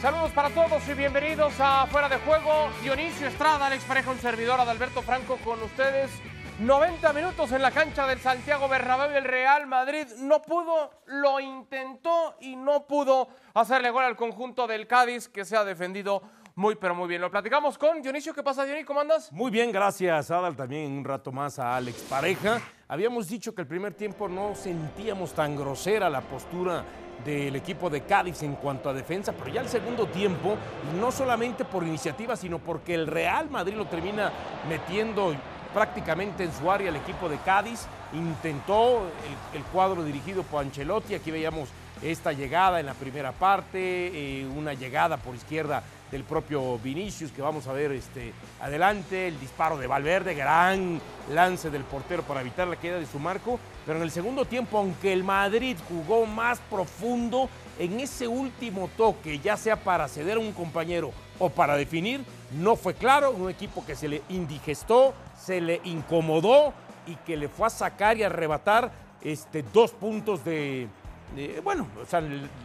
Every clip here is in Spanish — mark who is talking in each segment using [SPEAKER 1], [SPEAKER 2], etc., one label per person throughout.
[SPEAKER 1] Saludos para todos y bienvenidos a Fuera de Juego. Dionisio Estrada, Alex Pareja, un servidor, Adalberto Franco con ustedes. 90 minutos en la cancha del Santiago Bernabéu el Real Madrid no pudo, lo intentó y no pudo hacerle gol al conjunto del Cádiz que se ha defendido muy pero muy bien. Lo platicamos con Dionisio. ¿Qué pasa, Dionisio? ¿Cómo andas?
[SPEAKER 2] Muy bien, gracias, Adal. También un rato más a Alex Pareja. Habíamos dicho que el primer tiempo no sentíamos tan grosera la postura del equipo de Cádiz en cuanto a defensa, pero ya el segundo tiempo, no solamente por iniciativa, sino porque el Real Madrid lo termina metiendo prácticamente en su área el equipo de Cádiz, intentó el, cuadro dirigido por Ancelotti, aquí veíamos esta llegada en la primera parte, eh, una llegada por izquierda del propio Vinicius, que vamos a ver este, adelante, el disparo de Valverde, gran lance del portero para evitar la queda de su marco, pero en el segundo tiempo, aunque el Madrid jugó más profundo, en ese último toque, ya sea para ceder a un compañero o para definir, no fue claro, un equipo que se le indigestó, se le incomodó y que le fue a sacar y arrebatar este, dos puntos de, eh, bueno, o sea,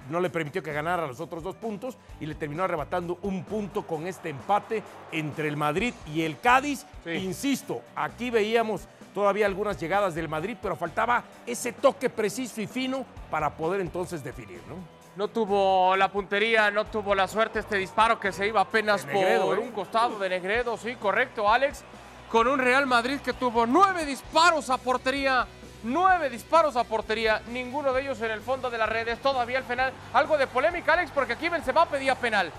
[SPEAKER 2] no le permitió que ganara los otros dos puntos y le terminó arrebatando un punto con este empate entre el Madrid y el Cádiz.
[SPEAKER 1] Sí.
[SPEAKER 2] Insisto, aquí veíamos todavía algunas llegadas del Madrid, pero faltaba ese toque preciso y fino para poder entonces definir, ¿no?
[SPEAKER 1] No tuvo la puntería, no tuvo la suerte este disparo que se iba apenas
[SPEAKER 2] Negredo,
[SPEAKER 1] por
[SPEAKER 2] ¿eh?
[SPEAKER 1] un costado de Negredo, sí, correcto, Alex. Con un Real Madrid que tuvo nueve disparos a portería, nueve disparos a portería, ninguno de ellos en el fondo de las redes. Todavía al final, algo de polémica, Alex, porque aquí Benzema pedía penal.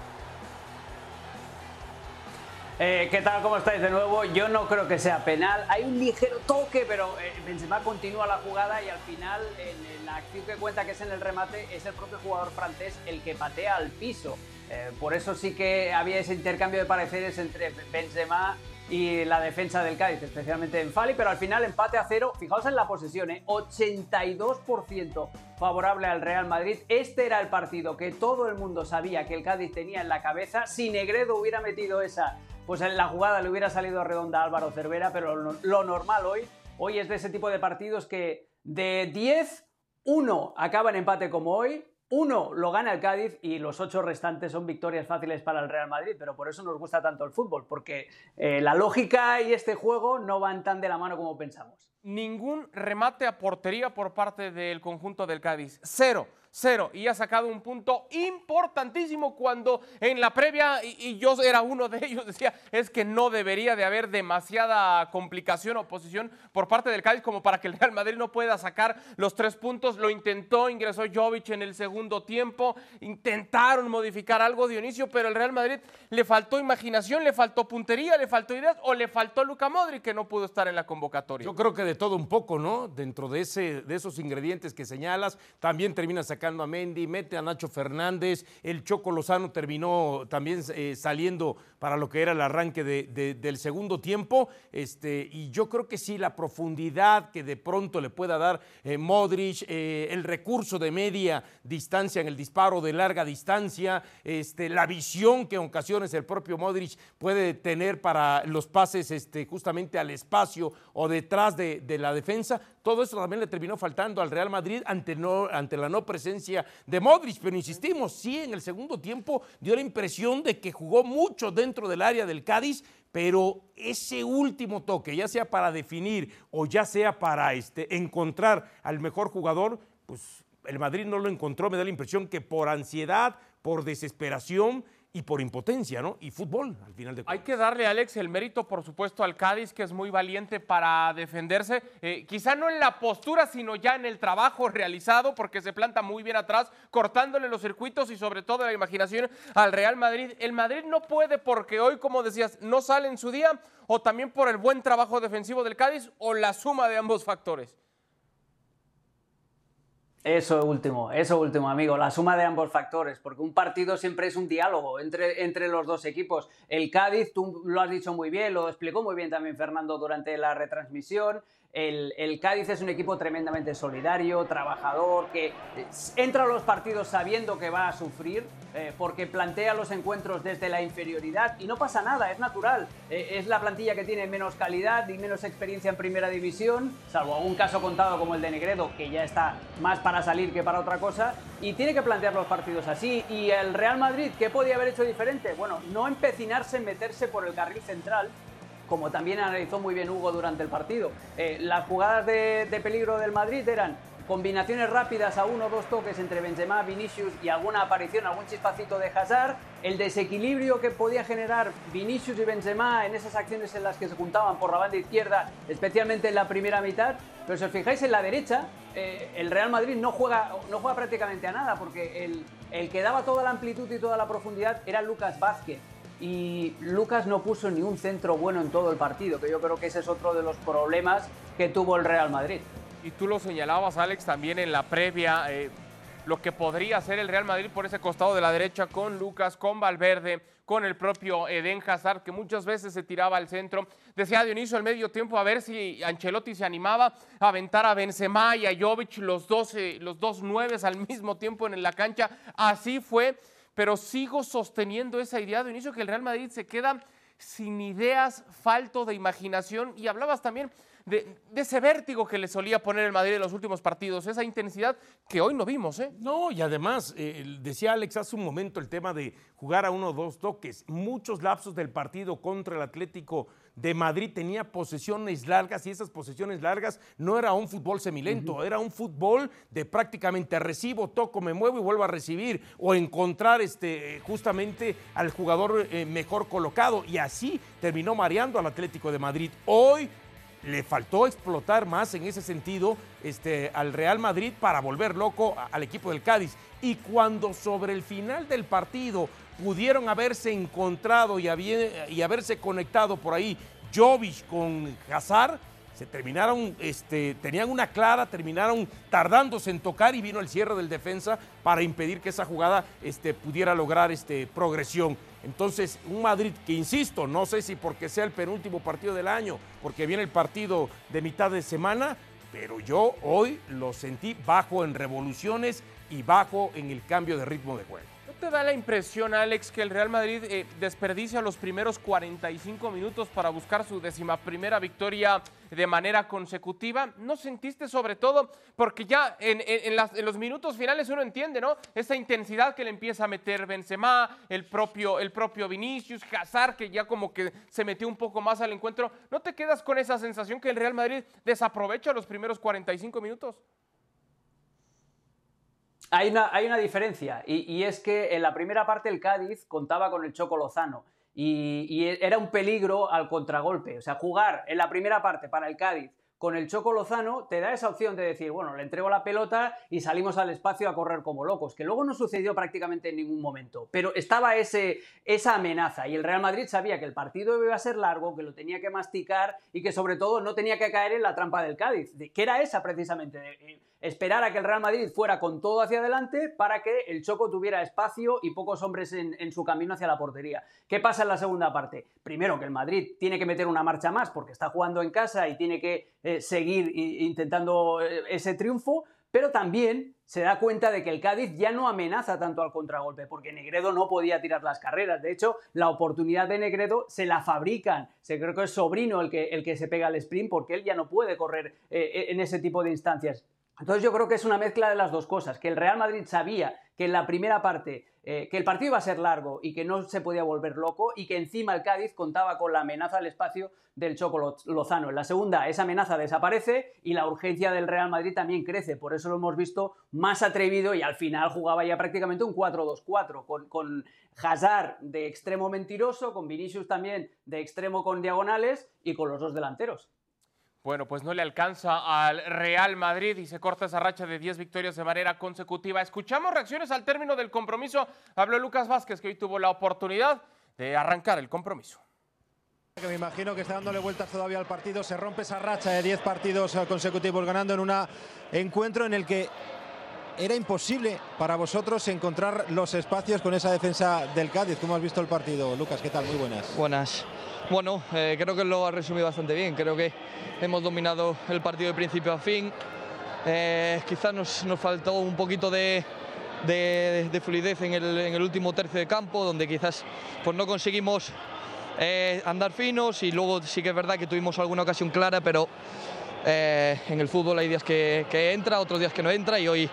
[SPEAKER 3] Eh, ¿Qué tal? ¿Cómo estáis de nuevo? Yo no creo que sea penal. Hay un ligero toque, pero eh, Benzema continúa la jugada y al final, en, en la acción que cuenta que es en el remate, es el propio jugador francés el que patea al piso. Eh, por eso sí que había ese intercambio de pareceres entre Benzema y la defensa del Cádiz, especialmente en Fali, pero al final empate a cero. Fijaos en la posesión, ¿eh? 82% favorable al Real Madrid. Este era el partido que todo el mundo sabía que el Cádiz tenía en la cabeza. Si Negredo hubiera metido esa, pues en la jugada le hubiera salido redonda a Álvaro Cervera, pero lo, normal hoy, hoy es de ese tipo de partidos que de 10, uno acaba en empate como hoy, uno lo gana el Cádiz y los ocho restantes son victorias fáciles para el Real Madrid, pero por eso nos gusta tanto el fútbol, porque eh, la lógica y este juego no van tan de la mano como pensamos.
[SPEAKER 1] Ningún remate a portería por parte del conjunto del Cádiz. Cero, cero. Y ha sacado un punto importantísimo cuando en la previa, y, yo era uno de ellos, decía, es que no debería de haber demasiada complicación o posición por parte del Cádiz como para que el Real Madrid no pueda sacar los tres puntos. Lo intentó, ingresó Jovic en el segundo tiempo, intentaron modificar algo Dionisio, pero el Real Madrid le faltó imaginación, le faltó puntería, le faltó ideas o le faltó Luca Modric que no pudo estar en la convocatoria.
[SPEAKER 2] Yo creo que todo un poco, ¿no? Dentro de, ese, de esos ingredientes que señalas, también termina sacando a Mendy, mete a Nacho Fernández, el Choco Lozano terminó también eh, saliendo para lo que era el arranque de- de- del segundo tiempo, este, y yo creo que sí, la profundidad que de pronto le pueda dar eh, Modric, eh, el recurso de media distancia en el disparo de larga distancia, este, la visión que en ocasiones el propio Modric puede tener para los pases este, justamente al espacio o detrás de, de la defensa, todo eso también le terminó faltando al Real Madrid ante, no, ante la no presencia de Modric, pero insistimos, sí, en el segundo tiempo dio la impresión de que jugó mucho dentro del área del Cádiz, pero ese último toque, ya sea para definir o ya sea para este, encontrar al mejor jugador, pues el Madrid no lo encontró, me da la impresión que por ansiedad, por desesperación y por impotencia, ¿no? Y fútbol, al final de
[SPEAKER 1] Hay
[SPEAKER 2] cuentas.
[SPEAKER 1] que darle, Alex, el mérito, por supuesto, al Cádiz, que es muy valiente para defenderse. Eh, quizá no en la postura, sino ya en el trabajo realizado, porque se planta muy bien atrás, cortándole los circuitos y sobre todo la imaginación al Real Madrid. El Madrid no puede porque hoy, como decías, no sale en su día, o también por el buen trabajo defensivo del Cádiz, o la suma de ambos factores.
[SPEAKER 3] Eso último, eso último, amigo, la suma de ambos factores, porque un partido siempre es un diálogo entre, entre los dos equipos. El Cádiz, tú lo has dicho muy bien, lo explicó muy bien también Fernando durante la retransmisión, el, Cádiz es un equipo tremendamente solidario, trabajador, que entra a los partidos sabiendo que va a sufrir, eh, porque plantea los encuentros desde la inferioridad y no pasa nada, es natural. Eh, es la plantilla que tiene menos calidad y menos experiencia en primera división, salvo algún caso contado como el de Negredo, que ya está más para salir que para otra cosa, y tiene que plantear los partidos así. ¿Y el Real Madrid qué podía haber hecho diferente? Bueno, no empecinarse en meterse por el carril central como también analizó muy bien Hugo durante el partido. Eh, las jugadas de, peligro del Madrid eran combinaciones rápidas a uno o dos toques entre Benzema, Vinicius y alguna aparición, algún chispacito de Hazard, el desequilibrio que podía generar Vinicius y Benzema en esas acciones en las que se juntaban por la banda izquierda, especialmente en la primera mitad. Pero si os fijáis en la derecha, eh, el Real Madrid no juega, no juega prácticamente a nada, porque el, el que daba toda la amplitud y toda la profundidad era Lucas Vázquez y Lucas no puso ni un centro bueno en todo el partido, que yo creo que ese es otro de los problemas que tuvo el Real Madrid.
[SPEAKER 1] Y tú lo señalabas, Alex, también en la previa, eh, lo que podría hacer el Real Madrid por ese costado de la derecha con Lucas, con Valverde, con el propio Eden Hazard, que muchas veces se tiraba al centro. Decía Dionisio al medio tiempo a ver si Ancelotti se animaba a aventar a Benzema y a Jovic, los dos, eh, los dos nueves al mismo tiempo en la cancha. Así fue pero sigo sosteniendo esa idea de inicio que el Real Madrid se queda sin ideas, falto de imaginación y hablabas también de, ese vértigo que le solía poner el Madrid en los últimos partidos, esa intensidad que hoy no vimos. ¿eh?
[SPEAKER 2] No, y además, eh, decía Alex hace un momento el tema de jugar a uno o dos toques, muchos lapsos del partido contra el Atlético de Madrid tenía posesiones largas y esas posesiones largas no era un fútbol semilento, era un fútbol de prácticamente recibo, toco, me muevo y vuelvo a recibir o encontrar este, justamente al jugador eh, mejor colocado y así terminó mareando al Atlético de Madrid. Hoy le faltó explotar más en ese sentido este, al Real Madrid para volver loco al equipo del Cádiz. Y cuando sobre el final del partido pudieron haberse encontrado y, haberse conectado por ahí Jovic con Hazard, se terminaron, este, tenían una clara, terminaron tardándose en tocar y vino el cierre del defensa para impedir que esa jugada este, pudiera lograr este, progresión. Entonces, un Madrid que, insisto, no sé si porque sea el penúltimo partido del año, porque viene el partido de mitad de semana, pero yo hoy lo sentí bajo en revoluciones y bajo en el cambio de ritmo de juego
[SPEAKER 1] te da la impresión, Alex, que el Real Madrid eh, desperdicia los primeros 45 minutos para buscar su décima primera victoria de manera consecutiva? ¿No sentiste sobre todo? Porque ya en, los minutos finales uno entiende, ¿no? Esa intensidad que le empieza a meter Benzema, el propio, el propio Vinicius, Hazard, que ya como que se metió un poco más al encuentro. ¿No te quedas con esa sensación que el Real Madrid desaprovecha los primeros 45 minutos?
[SPEAKER 3] Hay una, hay una diferencia, y, es que en la primera parte el Cádiz contaba con el Choco Lozano. Y, y, era un peligro al contragolpe. O sea, jugar en la primera parte para el Cádiz con el Choco Lozano te da esa opción de decir, bueno, le entrego la pelota y salimos al espacio a correr como locos, que luego no sucedió prácticamente en ningún momento, pero estaba ese, esa amenaza y el Real Madrid sabía que el partido iba a ser largo, que lo tenía que masticar y que sobre todo no tenía que caer en la trampa del Cádiz, que era esa precisamente, de, esperar a que el Real Madrid fuera con todo hacia adelante para que el Choco tuviera espacio y pocos hombres en, su camino hacia la portería. ¿Qué pasa en la segunda parte? Primero, que el Madrid tiene que meter una marcha más porque está jugando en casa y tiene que eh, seguir intentando eh, ese triunfo, pero también se da cuenta de que el Cádiz ya no amenaza tanto al contragolpe, porque Negredo no podía tirar las carreras. De hecho, la oportunidad de Negredo se la fabrican. Se creo que es sobrino el que, el que se pega el sprint, porque él ya no puede correr eh, en ese tipo de instancias. Entonces yo creo que es una mezcla de las dos cosas, que el Real Madrid sabía que en la primera parte, eh, que el partido iba a ser largo y que no se podía volver loco y que encima el Cádiz contaba con la amenaza al espacio del Choco Lozano. En la segunda esa amenaza desaparece y la urgencia del Real Madrid también crece, por eso lo hemos visto más atrevido y al final jugaba ya prácticamente un 4-2-4 con, con Hazard de extremo mentiroso, con Vinicius también de extremo con diagonales y con los dos delanteros.
[SPEAKER 1] Bueno, pues no le alcanza al Real Madrid y se corta esa racha de 10 victorias de manera consecutiva. Escuchamos reacciones al término del compromiso. Habló Lucas Vázquez, que hoy tuvo la oportunidad de arrancar el compromiso.
[SPEAKER 4] Que me imagino que está dándole vueltas todavía al partido. Se rompe esa racha de 10 partidos consecutivos ganando en un encuentro en el que era imposible para vosotros encontrar los espacios con esa defensa del Cádiz. ¿Cómo has visto el partido? Lucas, ¿qué tal? Muy buenas.
[SPEAKER 5] Buenas. Bueno, eh, creo que lo ha resumido bastante bien. Creo que hemos dominado el partido de principio a fin. Eh, quizás nos, nos, faltó un poquito de, de, de fluidez en el, último tercio de campo, donde quizás pues, no conseguimos eh, andar finos y luego sí que es verdad que tuvimos alguna ocasión clara, pero en el fútbol hay días que, que, entra, otros días que no entra y hoy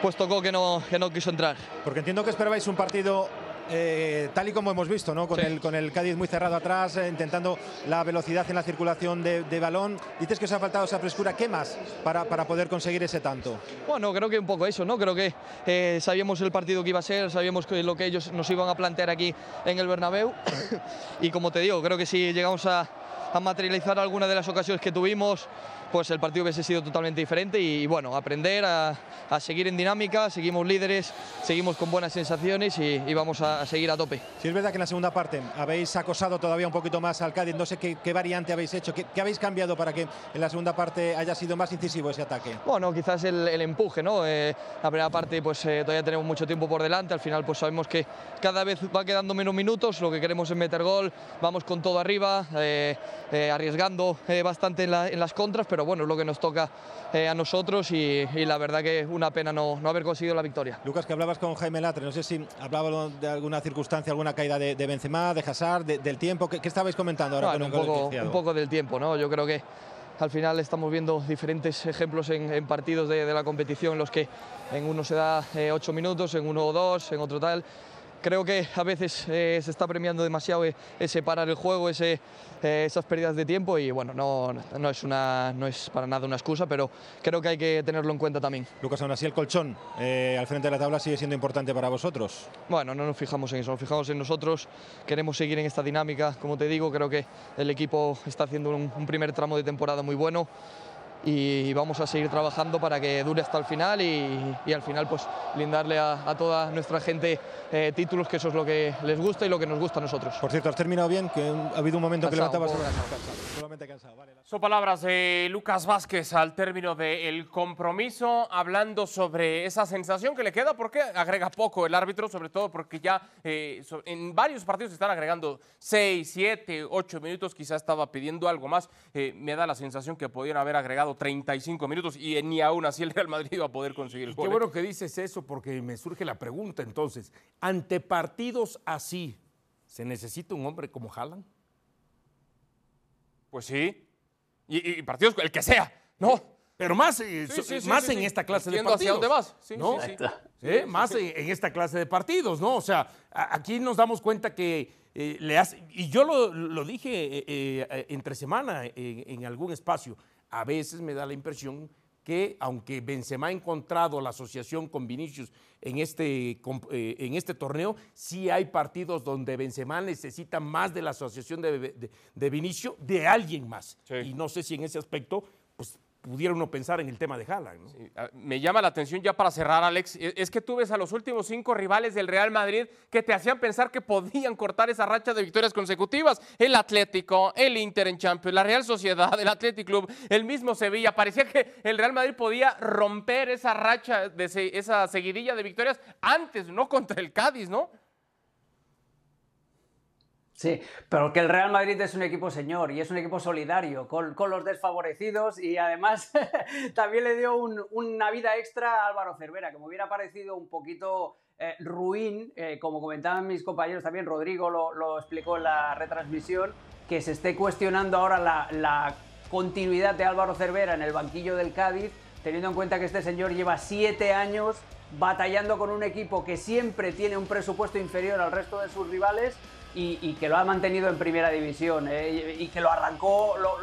[SPEAKER 5] pues tocó que no, que no quiso entrar.
[SPEAKER 4] Porque entiendo que esperabais un partido eh, tal y como hemos visto, ¿no? con, sí. el, con el Cádiz muy cerrado atrás, eh, intentando la velocidad en la circulación de, de, balón. Dices que os ha faltado esa frescura. ¿Qué más para, para, poder conseguir ese tanto?
[SPEAKER 5] Bueno, creo que un poco eso, ¿no? Creo que eh, sabíamos el partido que iba a ser, sabíamos que lo que ellos nos iban a plantear aquí en el Bernabéu. y como te digo, creo que si llegamos a, a materializar alguna de las ocasiones que tuvimos, pues el partido hubiese sido totalmente diferente y, y bueno, aprender a, a, seguir en dinámica, seguimos líderes, seguimos con buenas sensaciones y, y vamos a, a, seguir a tope.
[SPEAKER 4] Si es verdad que en la segunda parte habéis acosado todavía un poquito más al Cádiz, no sé qué, qué variante habéis hecho, ¿Qué, ¿Qué, habéis cambiado para que en la segunda parte haya sido más incisivo ese ataque.
[SPEAKER 5] Bueno, quizás el, el empuje, ¿no? Eh, la primera parte pues eh, todavía tenemos mucho tiempo por delante, al final pues sabemos que cada vez va quedando menos minutos, lo que queremos es meter gol, vamos con todo arriba, eh, arriesgando bastante en, la, en las contras, pero pero bueno, es lo que nos toca eh, a nosotros y, y, la verdad que una pena no, no, haber conseguido la victoria.
[SPEAKER 4] Lucas, que hablabas con Jaime Latre, no sé si hablaba de alguna circunstancia, alguna caída de, de Benzema, de Hazard, de, del tiempo, ¿qué, ¿qué, estabais comentando ahora?
[SPEAKER 5] Bueno, con un, poco, un poco del tiempo, ¿no? Yo creo que al final estamos viendo diferentes ejemplos en, en partidos de, de, la competición en los que en uno se da eh, ocho minutos, en uno o dos, en otro tal creo que a veces eh, se está premiando demasiado ese parar el juego, ese, eh, esas pérdidas de tiempo y bueno, no, no, es una, no es para nada una excusa, pero creo que hay que tenerlo en cuenta también.
[SPEAKER 4] Lucas, aún así el colchón eh, al frente de la tabla sigue siendo importante para vosotros.
[SPEAKER 5] Bueno, no nos fijamos en eso, nos fijamos en nosotros, queremos seguir en esta dinámica, como te digo, creo que el equipo está haciendo un, un primer tramo de temporada muy bueno y vamos a seguir trabajando para que dure hasta el final y, y al final pues brindarle a, a toda nuestra gente eh, títulos que eso es lo que les gusta y lo que nos gusta a nosotros.
[SPEAKER 4] Por cierto, has terminado bien, que ha habido un momento cansado, que levantabas
[SPEAKER 1] solamente cansado. Vale. Son palabras de Lucas Vázquez al término del compromiso, hablando sobre esa sensación que le queda, porque agrega poco el árbitro, sobre todo porque ya eh, en varios partidos están agregando 6, 7, 8 minutos, quizá estaba pidiendo algo más. Eh, me da la sensación que podían haber agregado 35 minutos y ni aún así el Real Madrid iba a poder conseguir el gol.
[SPEAKER 2] Qué bueno que dices eso porque me surge la pregunta entonces, ante partidos así, ¿se necesita un hombre como Haaland?
[SPEAKER 1] Pues sí. Y, y, partidos, el que sea, ¿no?
[SPEAKER 2] Pero más, eh, sí, sí, sí, más en esta clase
[SPEAKER 1] Entiendo
[SPEAKER 2] de partidos.
[SPEAKER 1] hacia dónde vas. Sí,
[SPEAKER 2] ¿no? ¿Eh? Más en, en, esta clase de partidos, ¿no? O sea, a, aquí nos damos cuenta que eh, le hace, y yo lo, lo dije eh, eh, entre semana en algún espacio, a veces me da la impresión que aunque Benzema ha encontrado la asociación con Vinicius en este, eh, en este torneo, sí hay partidos donde Benzema necesita más de la asociación de, de, de Vinicius de alguien más. Sí. Y no sé si en ese aspecto, pudiera uno pensar en el tema de Haaland. ¿no?
[SPEAKER 1] Sí, me llama la atención ya para cerrar, Alex, e, es que tú ves a los últimos cinco rivales del Real Madrid que te hacían pensar que podían cortar esa racha de victorias consecutivas. El Atlético, el Inter en Champions, la Real Sociedad, el Athletic Club, el mismo Sevilla. Parecía que el Real Madrid podía romper esa racha, de esa seguidilla de victorias antes, no contra el Cádiz, ¿no?
[SPEAKER 3] Sí, pero que el Real Madrid es un equipo señor y es un equipo solidario con, con los desfavorecidos y además también le dio un, una vida extra a Álvaro Cervera, que me hubiera parecido un poquito eh, ruin, eh, como comentaban mis compañeros también, Rodrigo lo, explicó en la retransmisión, que se esté cuestionando ahora la continuidad de Álvaro Cervera en el banquillo del Cádiz, teniendo en cuenta que este señor lleva siete años batallando con un equipo que siempre tiene un presupuesto inferior al resto de sus rivales y, y, que lo ha mantenido en primera división eh, y, y, que lo arrancó, lo,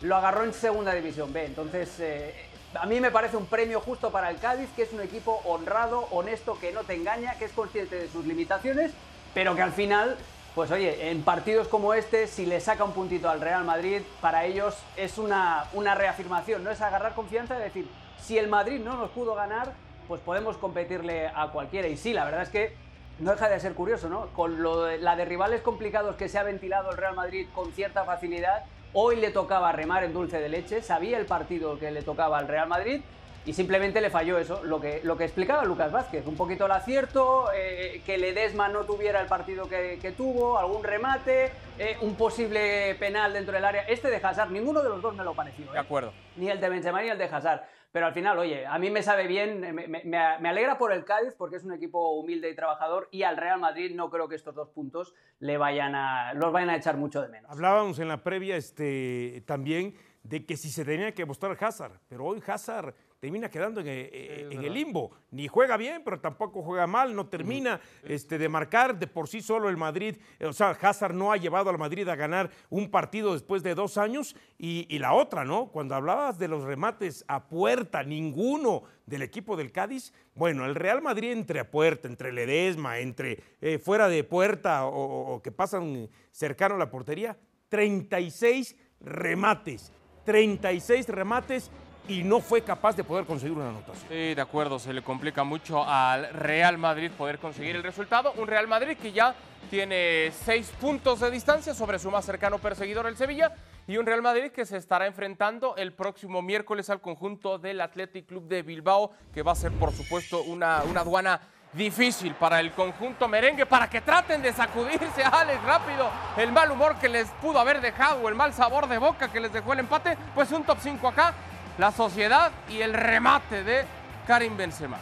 [SPEAKER 3] lo, agarró en segunda división B. Entonces, eh, a mí me parece un premio justo para el Cádiz, que es un equipo honrado, honesto, que no te engaña, que es consciente de sus limitaciones, pero que al final, pues oye, en partidos como este, si le saca un puntito al Real Madrid, para ellos es una, una reafirmación, no es agarrar confianza, es decir, si el Madrid no nos pudo ganar, pues podemos competirle a cualquiera. Y sí, la verdad es que no deja de ser curioso, ¿no? Con lo de, la de rivales complicados que se ha ventilado el Real Madrid con cierta facilidad, hoy le tocaba remar en dulce de leche, sabía el partido que le tocaba al Real Madrid, y simplemente le falló eso, lo que, lo que explicaba Lucas Vázquez, un poquito el acierto, eh, que Ledesma no tuviera el partido que, que tuvo, algún remate, eh, un posible penal dentro del área. Este de Hazard, ninguno de los dos me lo pareció.
[SPEAKER 1] De
[SPEAKER 3] ¿eh?
[SPEAKER 1] acuerdo.
[SPEAKER 3] Ni el de Benzema ni el de Hazard. Pero al final, oye, a mí me sabe bien, me, alegra por el Cádiz porque es un equipo humilde y trabajador y al Real Madrid no creo que estos dos puntos le vayan a, los vayan a echar mucho de menos.
[SPEAKER 2] Hablábamos en la previa este, también de que si se tenía que mostrar Hazard, pero hoy Hazard termina quedando en, eh, en el limbo. Ni juega bien, pero tampoco juega mal, no termina este, de marcar de por sí solo el Madrid. O sea, Hazard no ha llevado al Madrid a ganar un partido después de dos años. Y, y la otra, ¿no? Cuando hablabas de los remates a puerta, ninguno del equipo del Cádiz, bueno, el Real Madrid entre a puerta, entre Ledesma, entre eh, fuera de puerta o, o que pasan cercano a la portería, 36 remates, 36 remates y no fue capaz de poder conseguir una anotación.
[SPEAKER 1] Sí, de acuerdo, se le complica mucho al Real Madrid poder conseguir el resultado. Un Real Madrid que ya tiene seis puntos de distancia sobre su más cercano perseguidor, el Sevilla, y un Real Madrid que se estará enfrentando el próximo miércoles al conjunto del Athletic Club de Bilbao, que va a ser, por supuesto, una, una aduana difícil para el conjunto merengue, para que traten de sacudirse a Alex rápido el mal humor que les pudo haber dejado, el mal sabor de boca que les dejó el empate, pues un top 5 acá, la sociedad y el remate de Karim Benzema.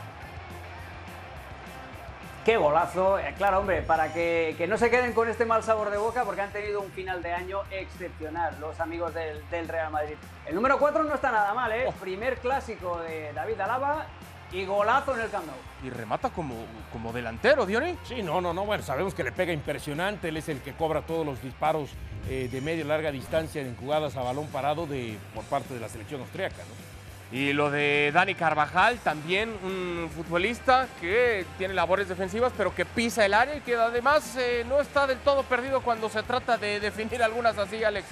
[SPEAKER 3] Qué golazo, Eh, claro, hombre, para que, que no se queden con este mal sabor de boca porque han tenido un final de año excepcional los amigos del, del Real Madrid. El número 4 no está nada mal, ¿eh? Primer clásico de David Alaba y golazo en el Camp Nou.
[SPEAKER 1] Y remata como, como delantero, Diony.
[SPEAKER 2] Sí, no, no, no, bueno, sabemos que le pega impresionante, él es el que cobra todos los disparos eh, de media y larga distancia en jugadas a balón parado de, por parte de la selección austríaca, ¿no?
[SPEAKER 1] Y lo de Dani Carvajal, también un futbolista que tiene labores defensivas, pero que pisa el área y que además eh, no está del todo perdido cuando se trata de definir algunas así, Alex.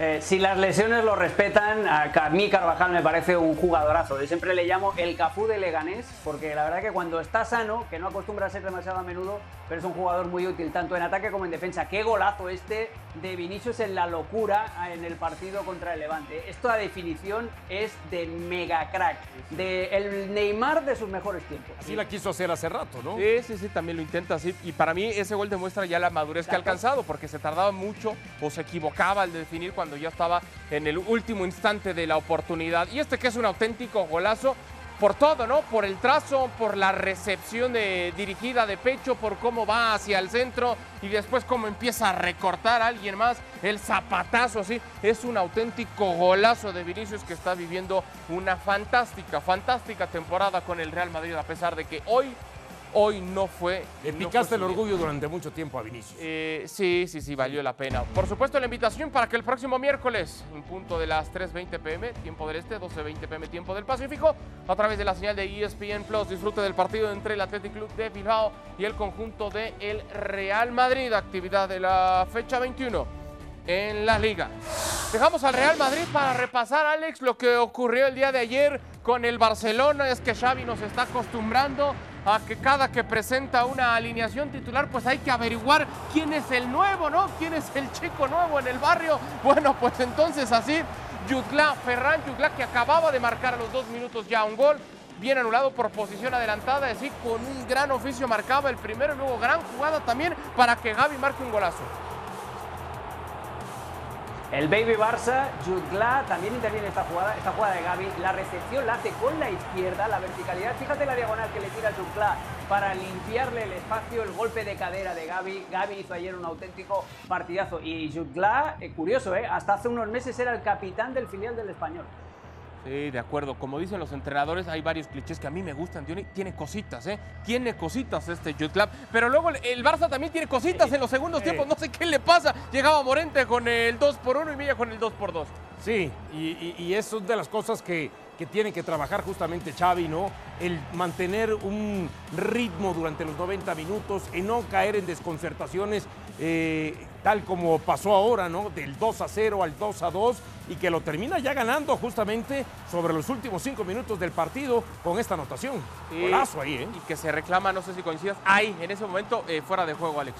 [SPEAKER 3] Eh, si las lesiones lo respetan, a mí Carvajal me parece un jugadorazo. Yo siempre le llamo el Cafú de Leganés, porque la verdad que cuando está sano, que no acostumbra a ser demasiado a menudo, pero es un jugador muy útil tanto en ataque como en defensa. Qué golazo este de Vinicius en la locura en el partido contra el Levante. Esto a definición es de mega crack, de el Neymar de sus mejores tiempos.
[SPEAKER 2] Así la quiso hacer hace rato, ¿no?
[SPEAKER 1] Sí, sí, sí, también lo intenta así. Y para mí ese gol demuestra ya la madurez que ha alcanzado, porque se tardaba mucho o se equivocaba al definir cuando ya estaba en el último instante de la oportunidad. Y este que es un auténtico golazo por todo, ¿no? Por el trazo, por la recepción de- dirigida de pecho, por cómo va hacia el centro y después cómo empieza a recortar a alguien más. El zapatazo, así. Es un auténtico golazo de Vinicius que está viviendo una fantástica, fantástica temporada con el Real Madrid, a pesar de que hoy hoy no fue.
[SPEAKER 2] Le
[SPEAKER 1] no
[SPEAKER 2] picaste
[SPEAKER 1] fue
[SPEAKER 2] el orgullo durante mucho tiempo a Vinicius.
[SPEAKER 1] Eh, sí, sí, sí, valió la pena. Por supuesto, la invitación para que el próximo miércoles, en punto de las 3.20 pm, tiempo del este, 12.20 pm, tiempo del Pacífico, a través de la señal de ESPN Plus, disfrute del partido entre el Athletic Club de Bilbao y el conjunto de el Real Madrid, actividad de la fecha 21 en la liga. Dejamos al Real Madrid para repasar, Alex, lo que ocurrió el día de ayer con el Barcelona. Es que Xavi nos está acostumbrando a que cada que presenta una alineación titular, pues hay que averiguar quién es el nuevo, ¿no? ¿Quién es el chico nuevo en el barrio? Bueno, pues entonces así, Jutla, Ferran Jutla, que acababa de marcar a los dos minutos ya un gol, bien anulado por posición adelantada, es decir, con un gran oficio marcaba el primero y luego gran jugada también para que Gaby marque un golazo.
[SPEAKER 3] El Baby Barça, Jutgla también interviene en esta jugada, esta jugada de Gaby. La recepción la hace con la izquierda, la verticalidad. Fíjate la diagonal que le tira Jutgla para limpiarle el espacio, el golpe de cadera de Gaby. Gaby hizo ayer un auténtico partidazo. Y Jutgla, eh, curioso, ¿eh? hasta hace unos meses era el capitán del filial del español.
[SPEAKER 1] Sí, de acuerdo. Como dicen los entrenadores, hay varios clichés que a mí me gustan. Tiene, tiene cositas, ¿eh? Tiene cositas este Jude Club. Pero luego el- el Barça también tiene cositas en los segundos tiempos. No sé qué le pasa. Llegaba Morente con el 2 por 1 y Milla con el 2 por 2
[SPEAKER 2] Sí, y, y- y eso es de las cosas que, que tiene que trabajar justamente Xavi, ¿no? El mantener un ritmo durante los 90 minutos, y no caer en desconcertaciones, eh, tal como pasó ahora, ¿no? Del 2 a 0 al 2 a 2, y que lo termina ya ganando justamente sobre los últimos cinco minutos del partido con esta anotación.
[SPEAKER 1] Y-
[SPEAKER 2] Golazo ahí, ¿eh?
[SPEAKER 1] Y que se reclama, no sé si coincidas, ahí, en ese momento, eh, fuera de juego, Alex.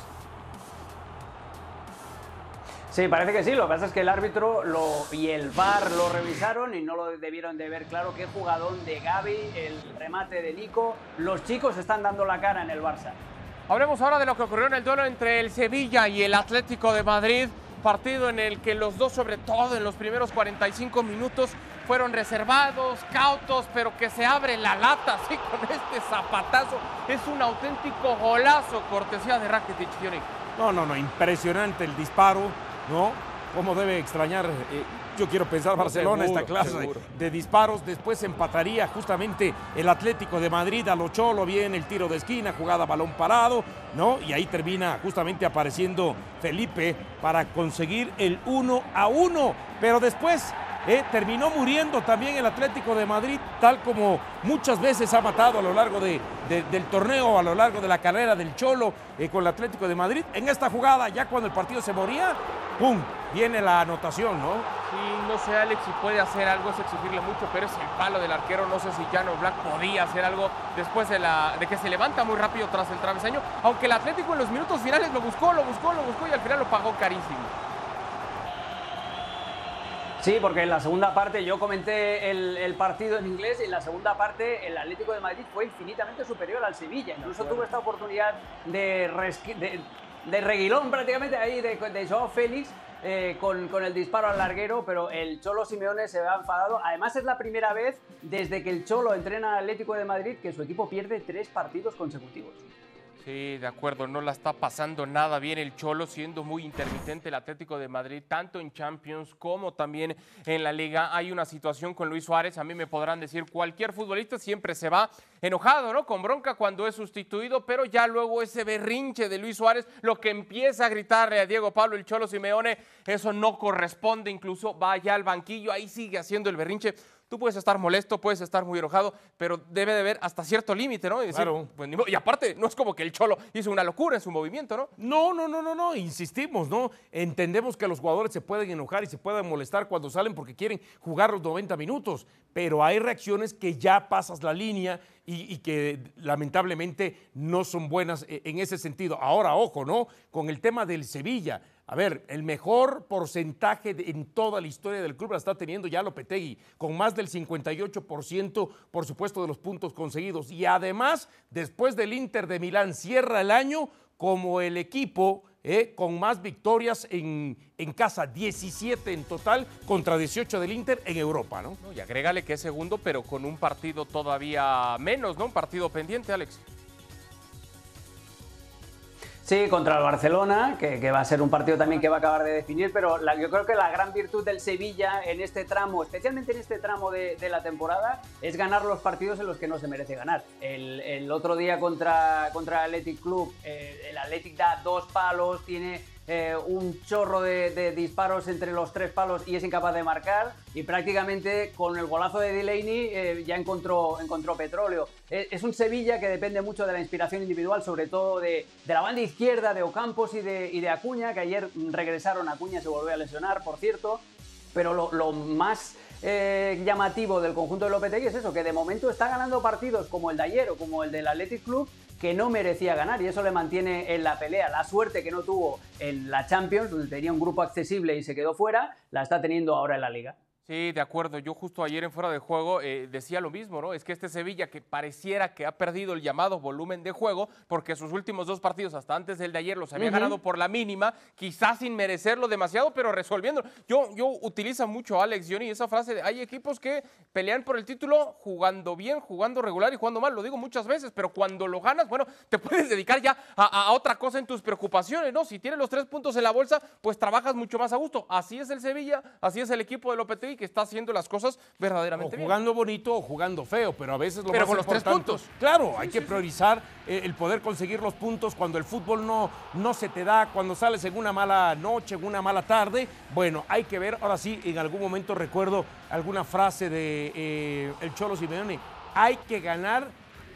[SPEAKER 3] Sí, parece que sí. Lo que pasa es que el árbitro lo, y el VAR lo revisaron y no lo debieron de ver claro. Qué jugadón de Gaby, el remate de Nico. Los chicos están dando la cara en el Barça.
[SPEAKER 1] Hablemos ahora de lo que ocurrió en el duelo entre el Sevilla y el Atlético de Madrid. Partido en el que los dos, sobre todo en los primeros 45 minutos, fueron reservados, cautos, pero que se abre la lata así con este zapatazo. Es un auténtico golazo, cortesía de Rakitic,
[SPEAKER 2] No, no, no, impresionante el disparo ¿no? ¿Cómo debe extrañar? Eh, yo quiero pensar Barcelona esta clase de, disparos. Después empataría justamente el Atlético de Madrid a lo cholo, bien el tiro de esquina, jugada balón parado, ¿no? Y ahí termina justamente apareciendo Felipe para conseguir el 1 a 1. Pero después eh, terminó muriendo también el Atlético de Madrid, tal como muchas veces ha matado a lo largo de, del torneo, a lo largo de la carrera del Cholo eh, con el Atlético de Madrid. En esta jugada, ya cuando el partido se moría, ¡pum! Viene la anotación, ¿no?
[SPEAKER 1] Sí, no sé, Alex, si puede hacer algo, es exigirle mucho, pero es el palo del arquero. No sé si Jano Black podía hacer algo después de, la, de que se levanta muy rápido tras el travesaño. Aunque el Atlético en los minutos finales lo buscó, lo buscó, lo buscó y al final lo pagó carísimo.
[SPEAKER 3] Sí, porque en la segunda parte yo comenté el, partido en inglés y en la segunda parte el Atlético de Madrid fue infinitamente superior al Sevilla. Incluso tuvo esta oportunidad de, de, reguilón prácticamente ahí de, de Joao Félix eh, con, con, el disparo al larguero, pero el Cholo Simeone se ha enfadado. Además es la primera vez desde que el Cholo entrena al Atlético de Madrid que su equipo pierde tres partidos consecutivos.
[SPEAKER 1] Sí, de acuerdo, no la está pasando nada bien el Cholo, siendo muy intermitente el Atlético de Madrid, tanto en Champions como también en la Liga. Hay una situación con Luis Suárez, a mí me podrán decir, cualquier futbolista siempre se va enojado, ¿no? Con bronca cuando es sustituido, pero ya luego ese berrinche de Luis Suárez, lo que empieza a gritarle a Diego Pablo el Cholo Simeone, eso no corresponde, incluso vaya al banquillo, ahí sigue haciendo el berrinche. Tú puedes estar molesto, puedes estar muy enojado, pero debe de haber hasta cierto límite, ¿no? Y, claro. Pues, y aparte, no es como que el Cholo hizo una locura en su movimiento, ¿no?
[SPEAKER 2] No, no, no, no, no, insistimos, ¿no? Entendemos que los jugadores se pueden enojar y se pueden molestar cuando salen porque quieren jugar los 90 minutos, pero hay reacciones que ya pasas la línea y, que lamentablemente no son buenas eh, en ese sentido. Ahora, ojo, ¿no? Con el tema del Sevilla. A ver, el mejor porcentaje en toda la historia del club la está teniendo ya Lopetegui, con más del 58%, por supuesto, de los puntos conseguidos. Y además, después del Inter de Milán, cierra el año como el equipo eh, con más victorias en, en, casa, 17 en total contra 18 del Inter en Europa, ¿no?
[SPEAKER 1] Y agrégale que es segundo, pero con un partido todavía menos, ¿no? Un partido pendiente, Alex.
[SPEAKER 3] Sí, contra el Barcelona, que, va a ser un partido también que va a acabar de definir, pero yo creo que la gran virtud del Sevilla en este tramo, especialmente en este tramo de, la temporada, es ganar los partidos en los que no se merece ganar. El, otro día contra, contra el Athletic Club, eh, el Athletic da dos palos, tiene eh, un chorro de, disparos entre los tres palos y es incapaz de marcar. Y prácticamente con el golazo de Delaney eh, ya encontró, encontró petróleo. Eh, es, un Sevilla que depende mucho de la inspiración individual, sobre todo de, la banda izquierda de Ocampos y de, y de Acuña, que ayer regresaron. Acuña se volvió a lesionar, por cierto. Pero lo, más llamativo del conjunto de Lopetegui es eso, que de momento está ganando partidos como el de ayer o como el del Athletic Club que no merecía ganar y eso le mantiene en la pelea. La suerte que no tuvo en la Champions, donde tenía un grupo accesible y se quedó fuera, la está teniendo ahora en la liga.
[SPEAKER 1] Sí, de acuerdo. Yo justo ayer en fuera de juego eh, decía lo mismo, ¿no? Es que este Sevilla que pareciera que ha perdido el llamado volumen de juego, porque sus últimos dos partidos, hasta antes del de ayer, los había ganado por la mínima, quizás sin merecerlo demasiado, pero resolviendo. Yo, yo utilizo mucho Alex Johnny esa frase de hay equipos que pelean por el título jugando bien, jugando regular y jugando mal. Lo digo muchas veces, pero cuando lo ganas, bueno, te puedes dedicar ya a, otra cosa en tus preocupaciones, ¿no? Si tienes los tres puntos en la bolsa, pues trabajas mucho más a gusto. Así es el Sevilla, así es el equipo de Lopetegui que está haciendo las cosas verdaderamente
[SPEAKER 2] o jugando bonito o jugando feo, pero a veces lo
[SPEAKER 1] pero
[SPEAKER 2] más
[SPEAKER 1] con los tres puntos.
[SPEAKER 2] Claro, hay que priorizar eh, el poder conseguir los puntos cuando el fútbol no, no se te da, cuando sales en una mala noche, en una mala tarde. Bueno, hay que ver, ahora sí, en algún momento recuerdo alguna frase de eh, el Cholo Simeone, hay que ganar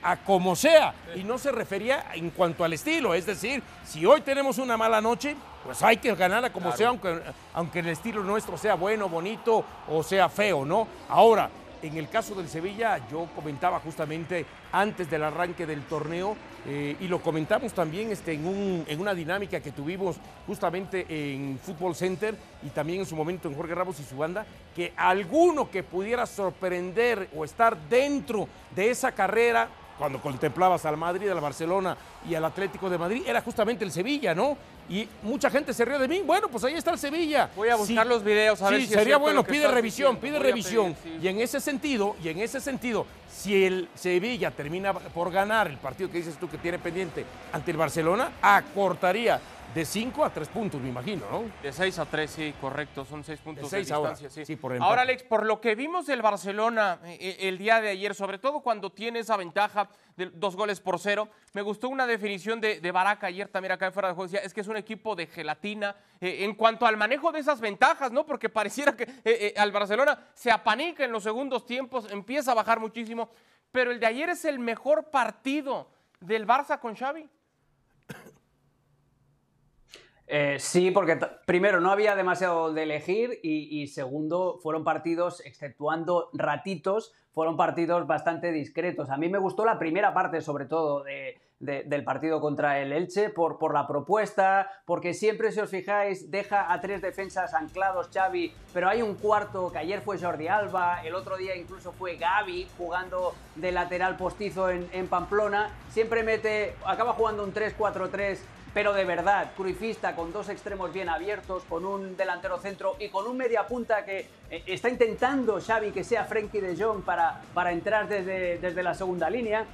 [SPEAKER 2] a como sea. Y no se refería en cuanto al estilo, es decir, si hoy tenemos una mala noche, pues hay que ganar a como sea, aunque, aunque el estilo nuestro sea bueno, bonito o sea feo, ¿no? Ahora, En el caso del Sevilla, yo comentaba justamente antes del arranque del torneo eh, y lo comentamos también este, en, un- en una dinámica que tuvimos justamente en Fútbol Center y también en su momento en Jorge Ramos y su banda, que alguno que pudiera sorprender o estar dentro de esa carrera, cuando contemplabas al Madrid, al Barcelona y al Atlético de Madrid, era justamente el Sevilla, ¿no? Y mucha gente se rió de mí. Bueno, pues ahí está el Sevilla.
[SPEAKER 1] Voy a buscar los videos, a ver
[SPEAKER 2] sí,
[SPEAKER 1] si
[SPEAKER 2] sería bueno, pide revisión,
[SPEAKER 1] diciendo.
[SPEAKER 2] pide revisión.
[SPEAKER 1] pedir, sí.
[SPEAKER 2] Y en ese sentido, y en ese sentido, si el Sevilla termina por ganar el partido que dices tú que tiene pendiente ante el Barcelona, acortaría de 5 a 3 puntos, me imagino, ¿no?
[SPEAKER 1] De 6 a 3, sí, correcto. Son 6 puntos de,
[SPEAKER 2] seis ahora,
[SPEAKER 1] distancia. sí.
[SPEAKER 2] sí, por
[SPEAKER 1] ahora, Alex, por lo que vimos del Barcelona eh, eh, el día de ayer, sobre todo cuando tiene esa ventaja de dos goles por cero, me gustó una definición de, de Baraca ayer también acá en fuera de juego. Decía, es que es un equipo de gelatina eh, en cuanto al manejo de esas ventajas, ¿no? Porque pareciera que eh, eh, al Barcelona se apanica en los segundos tiempos, empieza a bajar muchísimo. Pero el de ayer es el mejor partido del Barça con Xavi.
[SPEAKER 3] Eh, sí, porque primero no había demasiado de elegir y, segundo fueron partidos, exceptuando ratitos, fueron partidos bastante discretos. A mí me gustó la primera parte sobre todo de- de- del partido contra el Elche por, por la propuesta, porque siempre si os fijáis deja a tres defensas anclados Xavi, pero hay un cuarto que ayer fue Jordi Alba, el otro día incluso fue Gaby jugando de lateral postizo en, en Pamplona, siempre mete, acaba jugando un 3-4-3 pero de verdad, cruifista, con dos extremos bien abiertos, con un delantero centro y con un media punta que eh, está intentando Xavi que sea Frenkie de Jong para, para entrar desde, desde la segunda línea.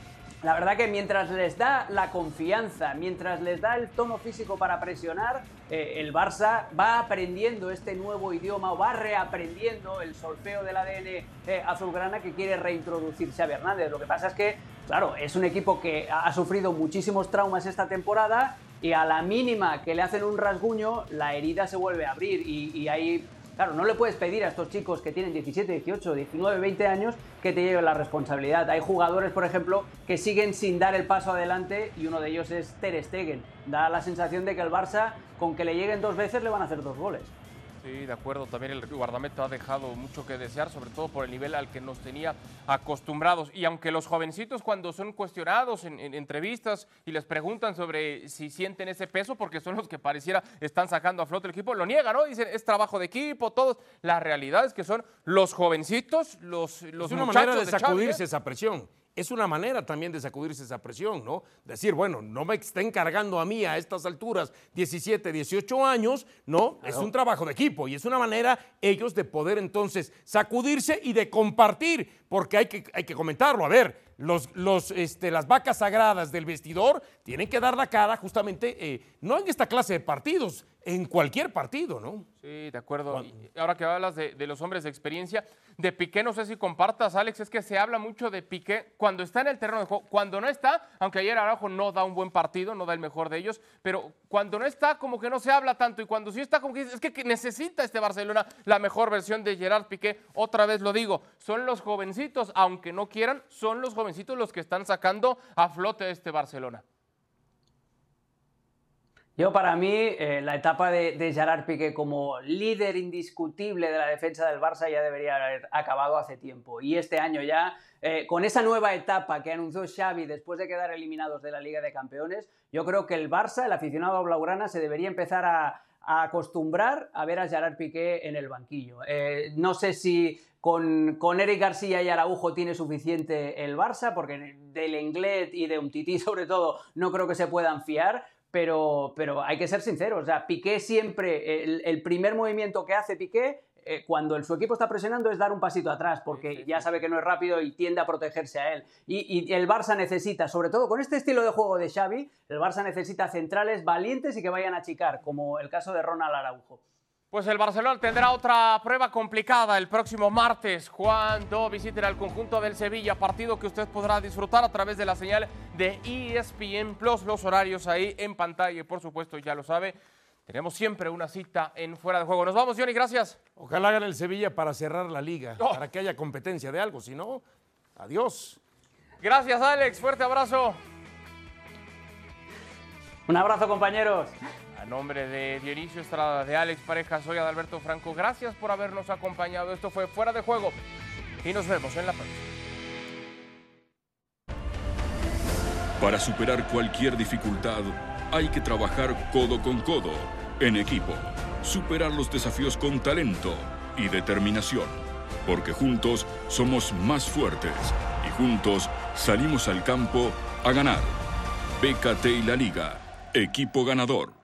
[SPEAKER 3] La verdad que mientras les da la confianza, mientras les da el tono físico para presionar, eh, el Barça va aprendiendo este nuevo idioma o va reaprendiendo el solfeo del ADN eh, azulgrana que quiere reintroducir Xavi Hernández. Lo que pasa es que, claro, es un equipo que ha sufrido muchísimos traumas esta temporada y a la mínima que le hacen un rasguño, la herida se vuelve a abrir y, ahí, claro, no le puedes pedir a estos chicos que tienen 17, 18, 19, 20 años que te lleven la responsabilidad. Hay jugadores, por ejemplo, que siguen sin dar el paso adelante y uno de ellos es Ter Stegen. Da la sensación de que el Barça, con que le lleguen dos veces, le van a hacer dos goles.
[SPEAKER 1] Sí, de acuerdo. También el guardameta ha dejado mucho que desear, sobre todo por el nivel al que nos tenía acostumbrados. Y aunque los jovencitos cuando son cuestionados en, en entrevistas y les preguntan sobre si sienten ese peso, porque son los que pareciera están sacando a flote el equipo, lo niegan, ¿no? Dicen, es trabajo de equipo, todos. La realidad es que son los jovencitos, los, los
[SPEAKER 2] es una
[SPEAKER 1] muchachos
[SPEAKER 2] manera de
[SPEAKER 1] ¿eh?
[SPEAKER 2] sacudirse esa presión. Es una manera también de sacudirse esa presión, ¿no? Decir, bueno, no me estén cargando a mí a estas alturas, 17, 18 años, ¿no? Es un trabajo de equipo y es una manera ellos de poder entonces sacudirse y de compartir, porque hay que, hay que comentarlo. A ver, los, los, este, las vacas sagradas del vestidor tienen que dar la cara justamente, eh, no en esta clase de partidos, en cualquier partido, ¿no?
[SPEAKER 1] Sí, de acuerdo. Y ahora que hablas de, de los hombres de experiencia, de Piqué, no sé si compartas, Alex, es que se habla mucho de Piqué cuando está en el terreno de juego, cuando no está, aunque ayer Araujo no da un buen partido, no da el mejor de ellos, pero cuando no está, como que no se habla tanto, y cuando sí está, como que es que, que necesita este Barcelona la mejor versión de Gerard Piqué. Otra vez lo digo, son los jovencitos, aunque no quieran, son los jovencitos los que están sacando a flote este Barcelona.
[SPEAKER 3] Yo, para mí, eh, la etapa de, de Gerard Piqué como líder indiscutible de la defensa del Barça ya debería haber acabado hace tiempo. Y este año ya, eh, con esa nueva etapa que anunció Xavi después de quedar eliminados de la Liga de Campeones, yo creo que el Barça, el aficionado blaugrana, se debería empezar a, a acostumbrar a ver a Gerard Piqué en el banquillo. Eh, no sé si con, con Eric García y Araujo tiene suficiente el Barça, porque de Lenglet y de Umtiti sobre todo no creo que se puedan fiar, pero, pero hay que ser sinceros. O sea, Piqué siempre, el, el primer movimiento que hace Piqué, eh, cuando el, su equipo está presionando, es dar un pasito atrás, porque ya sabe que no es rápido y tiende a protegerse a él. Y, y el Barça necesita, sobre todo con este estilo de juego de Xavi, el Barça necesita centrales valientes y que vayan a achicar, como el caso de Ronald Araujo.
[SPEAKER 1] Pues el Barcelona tendrá otra prueba complicada el próximo martes cuando visiten al conjunto del Sevilla, partido que usted podrá disfrutar a través de la señal de ESPN Plus, los horarios ahí en pantalla y por supuesto ya lo sabe, tenemos siempre una cita en fuera de juego. Nos vamos, Johnny, gracias.
[SPEAKER 2] Ojalá hagan el Sevilla para cerrar la liga,
[SPEAKER 1] Oh.
[SPEAKER 2] para que haya competencia de algo, si no, adiós.
[SPEAKER 1] Gracias, Alex, fuerte abrazo.
[SPEAKER 3] Un abrazo, compañeros.
[SPEAKER 1] A nombre de Dionisio Estrada, de Alex Pareja, soy Adalberto Franco. Gracias por habernos acompañado. Esto fue Fuera de Juego. y nos vemos en la próxima.
[SPEAKER 6] Para superar cualquier dificultad, hay que trabajar codo con codo, en equipo, superar los desafíos con talento y determinación, porque juntos somos más fuertes y juntos salimos al campo a ganar. BKT y la Liga, equipo ganador.